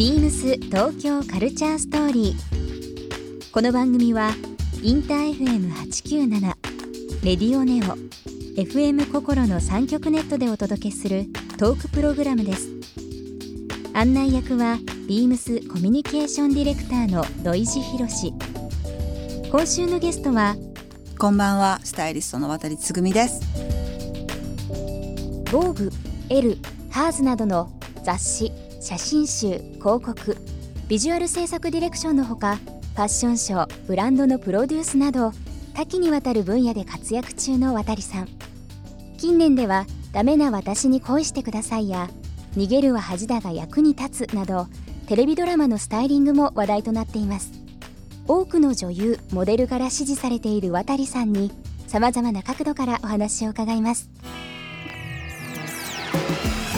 ビームス東京カルチャーストーリー。この番組はインター FM897 レディオネオ FM 心の三極ネットでお届けするトークプログラムです。案内役はビームスコミュニケーションディレクターの土井博志。今週のゲストはこんばんは、スタイリストの渡つぐみです。ボーグ、エル、ハーズなどの雑誌、写真集、広告、ビジュアル制作ディレクションのほか、ファッションショー、ブランドのプロデュースなど、多岐にわたる分野で活躍中の渡さん。近年では、ダメな私に恋してくださいや、逃げるは恥だが役に立つなど、テレビドラマのスタイリングも話題となっています。多くの女優、モデルから支持されている渡さんに、様々な角度からお話を伺います。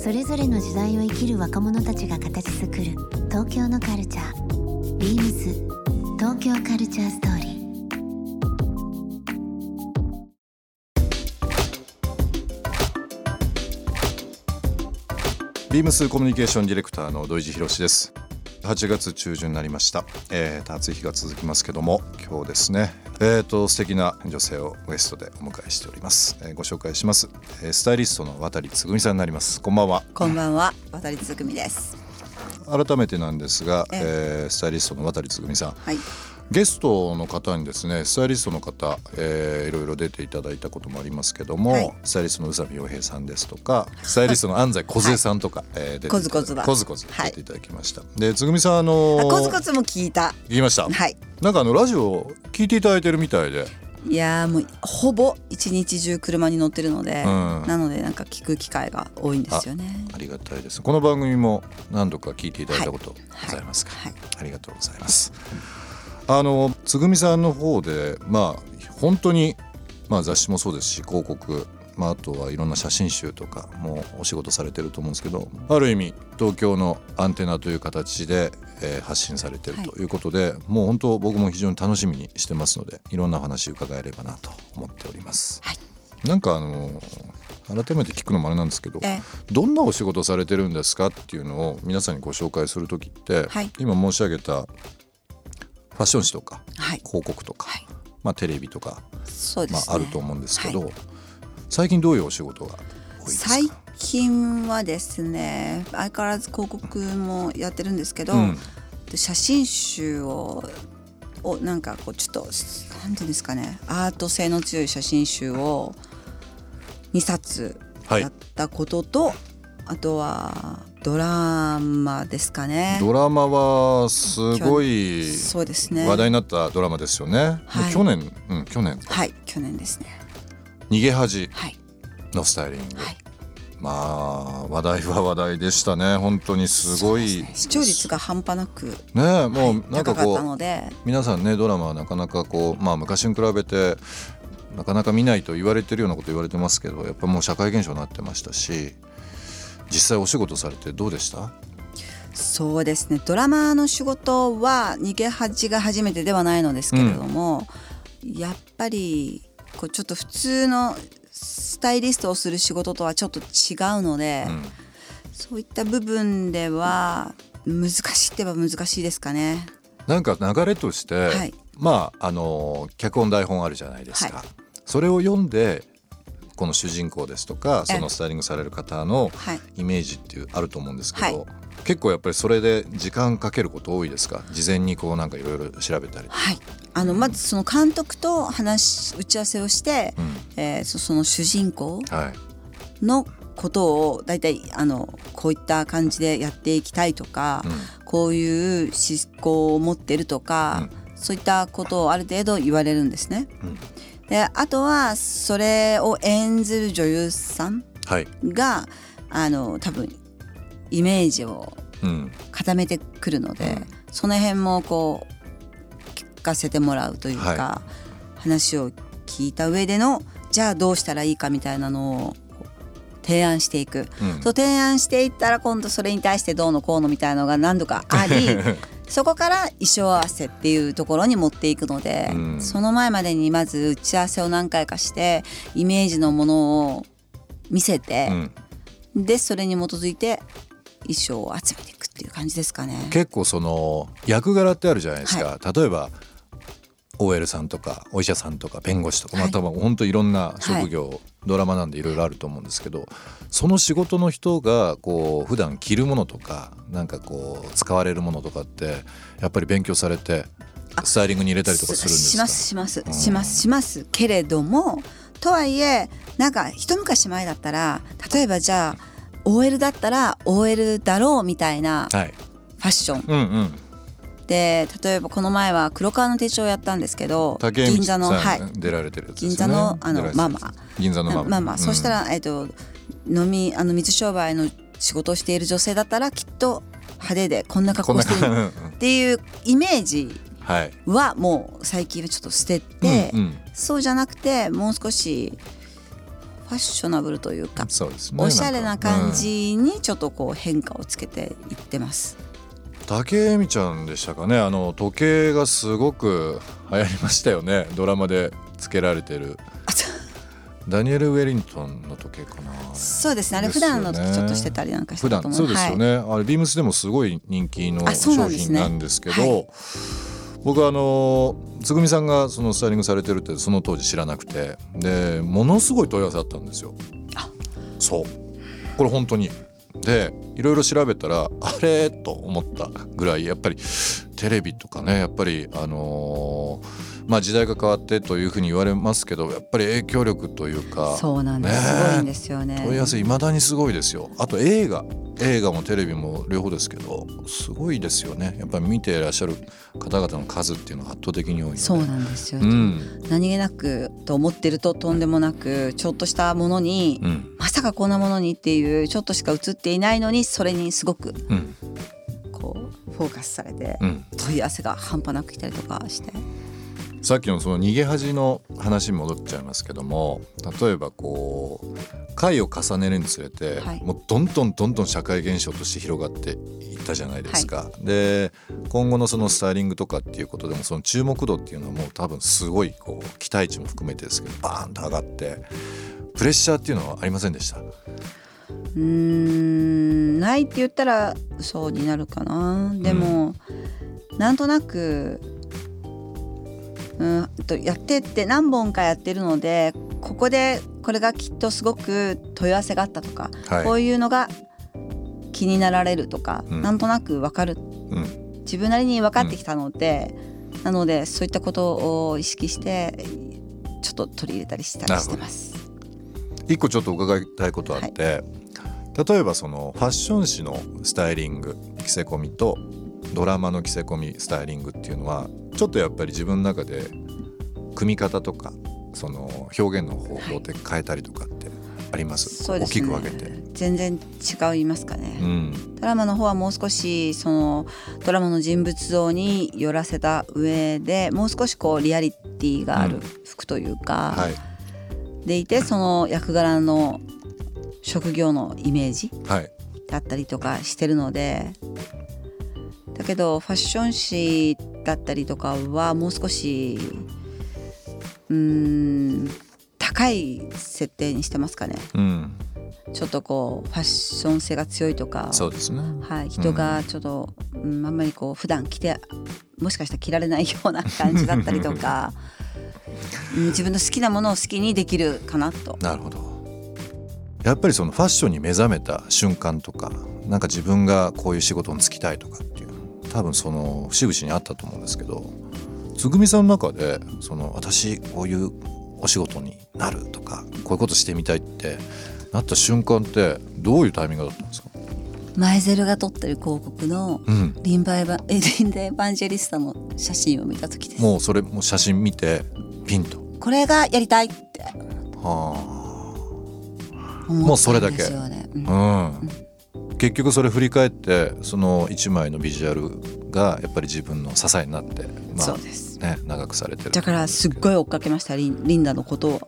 それぞれの時代を生きる若者たちが形作る東京のカルチャー。ビームス東京カルチャーストーリー。ビームスコミュニケーションディレクターの土井博です。8月中旬になりました、えー、暑い日が続きますけども今日ですね。えー、と素敵な女性をゲストでお迎えしております、えーご紹介します、えースタイリストの渡つぐみさんになります。こんばんは。こんばんは、渡つぐみです。改めてなんですが、ええ。ースタイリストの渡つぐみさん。はい、ゲストの方にですねスタイリストの方、えーいろいろ出ていただいたこともありますけども、はい。スタイリストの宇佐美洋平さんですとかスタイリストの安西梢さんとか、えー出てコズコズだ。コズコズはい。出ていただきました、でつぐみさんあのあ、ーコツコツも聞いた。聞きました、はい。なんかあのラジオ聞いていただいてるみたいで。いやーもうほぼ一日中車に乗ってるので、うん。なのでなんか聞く機会が多いんですよね。ありがたいです。この番組も何度か聞いていただいたことはいございますか、はい。ありがとうございますあのつぐみさんの方でまあ本当にまあ雑誌もそうですし広告まあ、あとはいろんな写真集とかもお仕事されてると思うんですけどある意味東京のアンテナという形で、えー発信されてるということで、もう本当僕も非常に楽しみにしてますのでいろんな話伺えればなと思っております。はい。なんかあの改めて聞くのもあれなんですけど、えどんなお仕事されてるんですかっていうのを皆さんにご紹介する時って、はい。今申し上げたファッション誌とかはい、広告とか、はい。まあ、テレビとか、まあ。あると思うんですけど、は最近どういうお仕事が多いですか？最近はですね、相変わらず広告もやってるんですけど、うん。で写真集ををなんかこうちょっとなんていうんですかねアート性の強い写真集を2冊はい。やったことと、あとはドラマですかね。ドラマはすごいそうですね。話題になったドラマですよね。はい去年、うん、去年かはい去年ですね。逃げ恥はいのスタイリング、はい。まあ話題は話題でしたね本当にすごいね視聴率が半端なくねもうなんかこう皆さんねドラマはなかなかこうまあ昔に比べてなかなか見ないと言われてるようなこと言われてますけどやっぱもう社会現象になってましたし実際お仕事されてどうでした？そうですね。ドラマの仕事は逃げ恥が初めてではないのですけれども、やっぱりこうちょっと普通のスタイリストをする仕事とはちょっと違うので、うん。そういった部分では難しいって言えば難しいですかね。なんか流れとして、はい。まああの脚本台本あるじゃないですか、はい。それを読んでこの主人公ですとかえそのスタイリングされる方のはい。イメージっていうあると思うんですけど、はい。結構やっぱりそれで時間かけること多いですか？事前にこうなんかいろいろ調べたり、はい、あのまずその監督と話打ち合わせをして、うん。えーそその主人公はい。のことを大体あのこういった感じでやっていきたいとか、うん。こういう思考を持ってるとか、そういったことをある程度言われるんですね。うんであとはそれを演ずる女優さんはい、があの多分イメージをうん。固めてくるので、うん。その辺もこうかせてもらうというか、は話を聞いた上でのじゃあどうしたらいいかみたいなのを提案していく、うん。そう提案していったら今度それに対してどうのこうのみたいなのが何度かあり そこから衣装合わせっていうところに持っていくので、うん。その前までにまず打ち合わせを何回かしてイメージのものを見せてう、ん。でそれに基づいて衣装を集めていくっていう感じですかね。結構その役柄ってあるじゃないですか、例えば OL さんとかお医者さんとか弁護士とか、まあはい多分本当いろんな職業、ドラマなんでいろいろあると思うんですけどその仕事の人がこう普段着るものとかなんかこう使われるものとかってやっぱり勉強されてスタイリングに入れたりとかするんですか？しますします。うん。しますします。けれどもとはいえなんか一昔前だったら例えばじゃあ OL だったら OL だろうみたいなフはい。ァッション。うんうんで例えばこの前は黒川の手帳をやったんですけど銀座のはい。出られてるね。銀座のあのママ銀座のママ。まあまあ、そしたら、えっと飲みあの水商売の仕事をしている女性だったらきっと派手でこんな格好してる感っていうイメージはもう最近はちょっと捨てて、うんうん。そうじゃなくてもう少しファッショナブルというか、ね。おしゃれな感じにちょっとこう変化をつけていってます。竹恵美ちゃんでしたかね。あの時計がすごく流行りましたよね。ドラマでつけられてる。ダニエル・ウェリントンの時計かな。そうですね。あれ普段の時ちょっとしてたりなんかして普段たと思うそうですよね、あれビームスでもすごい人気の商品なんですけどはい。僕あのつぐみさんがそのスタイリングされてるってその当時知らなくてでものすごい問い合わせあったんですよ。そう。これ本当にでいろいろ調べたらあれ？と思ったぐらいやっぱりテレビとかねやっぱりあのーまあ時代が変わってというふうに言われますけどやっぱり影響力というかそうなんです、ねすごいんですよね。問い合わせいまだにすごいですよ。あと映画映画もテレビも両方ですけどすごいですよね。やっぱり見ていらっしゃる方々の数っていうのは圧倒的に多いのでそうなんですよ、うん。何気なくと思ってるととんでもなくちょっとしたものに、うん。まさかこんなものにっていうちょっとしか映っていないのにそれにすごくうんフォーカスされてうん。問い合わせが半端なく来たりとかして。さっきのその逃げ恥の話に戻っちゃいますけども例えばこう回を重ねるにつれて、はい。もうどんどんどんどん社会現象として広がっていったじゃないですか。で今後のそのスタイリングとかっていうことでもその注目度っていうのはもう多分すごいこう期待値も含めてですけどバーンと上がってプレッシャーっていうのはありませんでした？うーんないって言ったら嘘になるかな。でも、なんとなくうんとやってって何本かやってるのでここでこれがきっとすごく問い合わせがあったとか、はい。こういうのが気になられるとか、うん。なんとなく分かる。うん。自分なりに分かってきたので、なのでそういったことを意識してちょっと取り入れたりしたりしてます。一個ちょっと伺いたいことあって、例えばそのファッション誌のスタイリング着せ込みとドラマの着せ込みスタイリングっていうのはちょっとやっぱり自分の中で組み方とかその表現の方法って変えたりとかってあります,、そうですね。大きく分けて。全然違いますかね。うん。ドラマの方はもう少しそのドラマの人物像に寄らせた上でもう少しこうリアリティがある服というか、はい。でいてその役柄の職業のイメージはい。だったりとかしてるのでだけどファッション誌だったりとかはもう少しうーん高い設定にしてますかね。うん。ちょっとこうファッション性が強いとかそうですね。はい、人がちょっと、うんあんまりこう普段着てもしかしたら着られないような感じだったりとか、うん、自分の好きなものを好きにできるかなと。なるほどやっぱりそのファッションに目覚めた瞬間とかなんか自分がこういう仕事に就きたいとかっていうの多分その節々にあったと思うんですけどつぐみさんの中でその私こういうお仕事になるとかこういうことしてみたいってなった瞬間ってどういうタイミングだったんですか、マイゼルが撮ってる広告のうん、リンバエバえリンダエヴァンジェリスタの写真を見た時です。もうそれもう写真見てピンと。これがやりたいっては思もうそれだけ。うん。あ、うん、結局それ振り返ってその一枚のビジュアルがやっぱり自分の支えになって、まあそうです。ね、長くされてる。だからすっごい追っかけましたリン リンダのことを。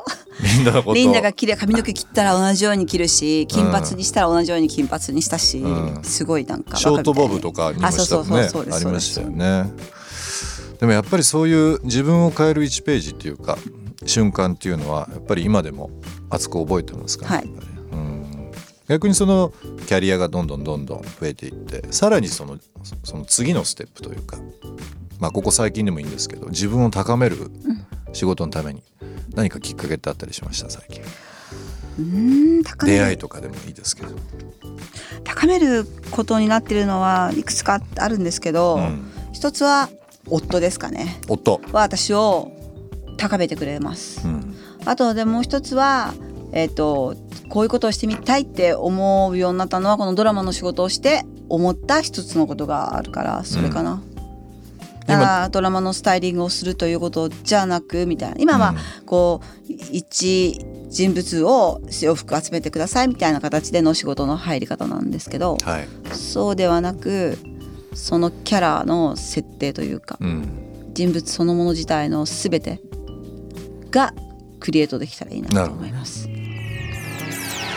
リンダのことリンダが切れ髪の毛切ったら同じように切るし金髪にしたら同じように金髪にしたし、うん。すごいなんかショートボブとかにもしたね。そうそうそうです。ありましたよね。でもやっぱりそういう自分を変える1ページっていうか瞬間っていうのはやっぱり今でも熱く覚えてますか？ら、はい逆にそのキャリアがどんどんどんどん増えていってさらにそのその次のステップというかまあここ最近でもいいんですけど自分を高める仕事のために何かきっかけってあったりしました？最近。うーん高め出会いとかでもいいですけど、高めることになってるのはいくつかあるんですけど、うん。一つは夫ですかね。夫、は私を高めてくれます。うん。あとでもう一つは、えっとこういうことをしてみたいって思うようになったのはこのドラマの仕事をして思った一つのことがあるからそれかな。だからドラマのスタイリングをするということじゃなくみたいな。今はこう一人物を洋服集めてくださいみたいな形での仕事の入り方なんですけどはい、そうではなくそのキャラの設定というかうん、人物そのもの自体の全てがクリエイトできたらいいなと思います。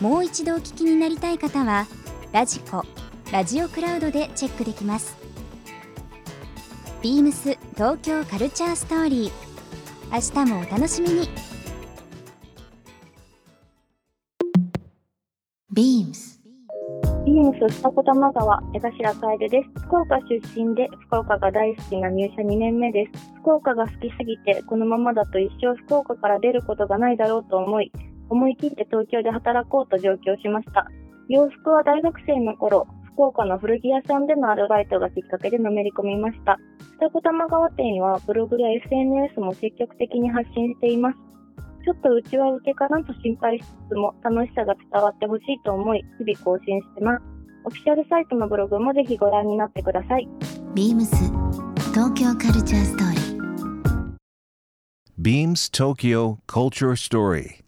もう一度お聞きになりたい方はラジコラジオクラウドでチェックできますビームス東京カルチャーストーリー明日もお楽しみにビームスビームス二子玉川江頭楓です。福岡出身で福岡が大好きな入社2年目です。福岡が好きすぎてこのままだと一生福岡から出ることがないだろうと思い、思い切って東京で働こうと上京しました。洋服は大学生の頃、福岡の古着屋さんでのアルバイトがきっかけでのめり込みました。二子玉川店はブログや SNS も積極的に発信しています。ちょっとうちは受けかなと心配しつつも楽しさが伝わってほしいと思い、日々更新してます。オフィシャルサイトのブログもぜひご覧になってください。ビームス東京カルチャーストーリー Beams Tokyo Culture Story.